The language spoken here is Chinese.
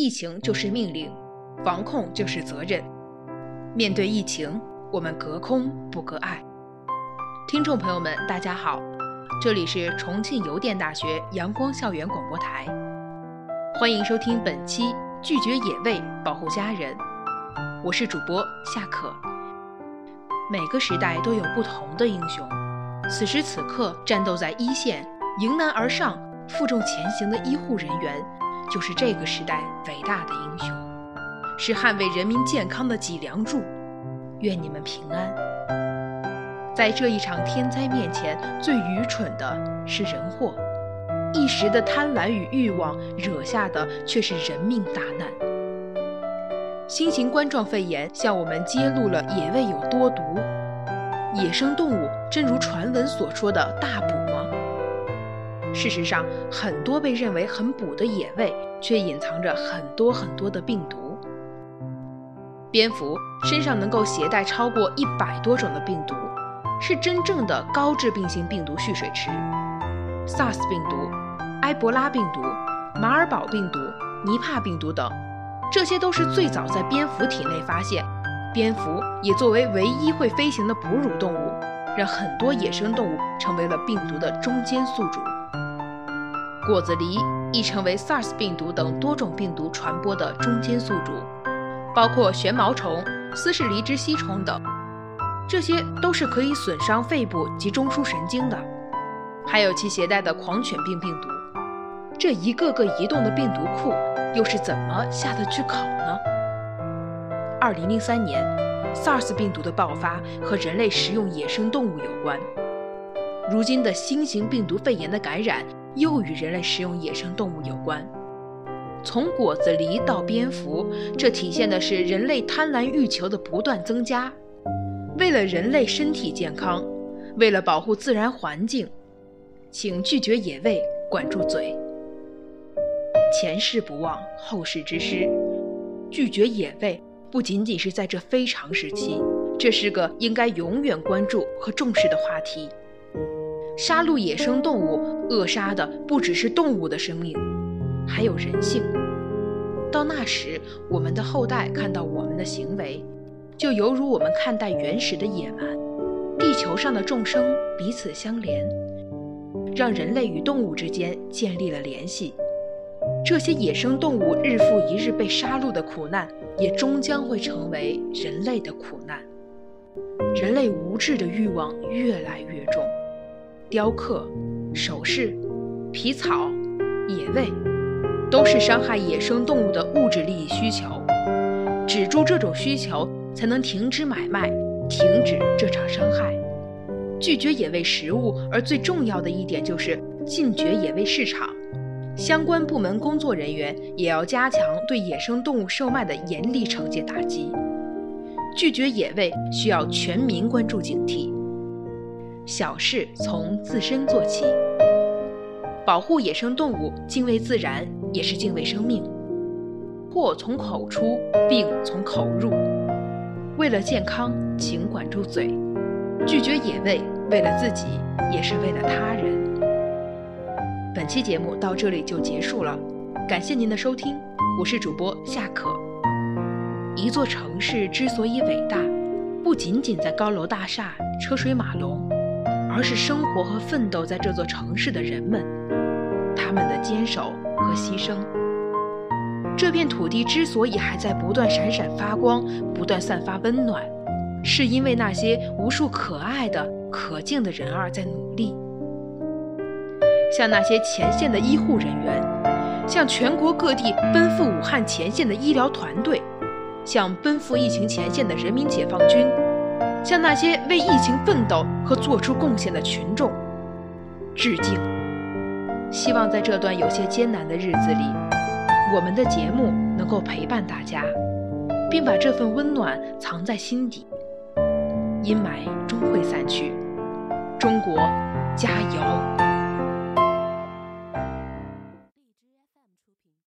疫情就是命令，防控就是责任。面对疫情，我们隔空不隔爱。听众朋友们，大家好，这里是重庆邮电大学阳光校园广播台，欢迎收听本期《拒绝野味，保护家人》，我是主播夏可。每个时代都有不同的英雄，此时此刻战斗在一线、迎难而上、负重前行的医护人员，就是这个时代伟大的英雄，是捍卫人民健康的脊梁柱。愿你们平安。在这一场天灾面前，最愚蠢的是人祸，一时的贪婪与欲望惹下的却是人命大难。新型冠状肺炎向我们揭露了野味有多毒。野生动物真如传闻所说的大补？事实上，很多被认为很补的野味，却隐藏着很多很多的病毒。蝙蝠身上能够携带超过一百多种的病毒，是真正的高致病性病毒蓄水池。SARS 病毒、埃博拉病毒、马尔堡病毒、尼帕病毒等。这些都是最早在蝙蝠体内发现，蝙蝠也作为唯一会飞行的哺乳动物，让很多野生动物成为了病毒的中间宿主。果子狸亦成为 SARS 病毒等多种病毒传播的中间宿主，包括旋毛虫、斯氏离支吸虫等，这些都是可以损伤肺部及中枢神经的。还有其携带的狂犬病病毒，这一个个移动的病毒库。又是怎么下得去口呢？二零零三年，SARS 病毒的爆发和人类食用野生动物有关。如今的新型病毒肺炎的感染又与人类食用野生动物有关。从果子狸到蝙蝠，这体现的是人类贪婪欲求的不断增加。为了人类身体健康，为了保护自然环境，请拒绝野味，管住嘴。前事不忘，后事之师。拒绝野味不仅仅是在这非常时期，这是个应该永远关注和重视的话题。杀戮野生动物，扼杀的不只是动物的生命，还有人性。到那时，我们的后代看到我们的行为，就犹如我们看待原始的野蛮。地球上的众生彼此相连，让人类与动物之间建立了联系。这些野生动物日复一日被杀戮的苦难，也终将会成为人类的苦难。人类无知的欲望越来越重，雕刻、首饰、皮草、野味，都是伤害野生动物的物质利益需求。止住这种需求，才能停止买卖，停止这场伤害。拒绝野味食物，而最重要的一点就是禁绝野味市场。相关部门工作人员也要加强对野生动物售卖的严厉惩戒打击。拒绝野味需要全民关注警惕。小事从自身做起，保护野生动物，敬畏自然，也是敬畏生命。祸从口出，病从口入。为了健康，请管住嘴。拒绝野味，为了自己，也是为了他人。本期节目到这里就结束了，感谢您的收听，我是主播夏可。一座城市之所以伟大，不仅仅在高楼大厦、车水马龙，而是生活和奋斗在这座城市的人们，他们的坚守和牺牲。这片土地之所以还在不断闪闪发光、不断散发温暖，是因为那些无数可爱的、可敬的人儿在努力。像那些前线的医护人员，像全国各地奔赴武汉前线的医疗团队，像奔赴疫情前线的人民解放军，向那些为疫情奋斗和做出贡献的群众，致敬。希望在这段有些艰难的日子里，我们的节目能够陪伴大家，并把这份温暖藏在心底。阴霾终会散去，中国加油！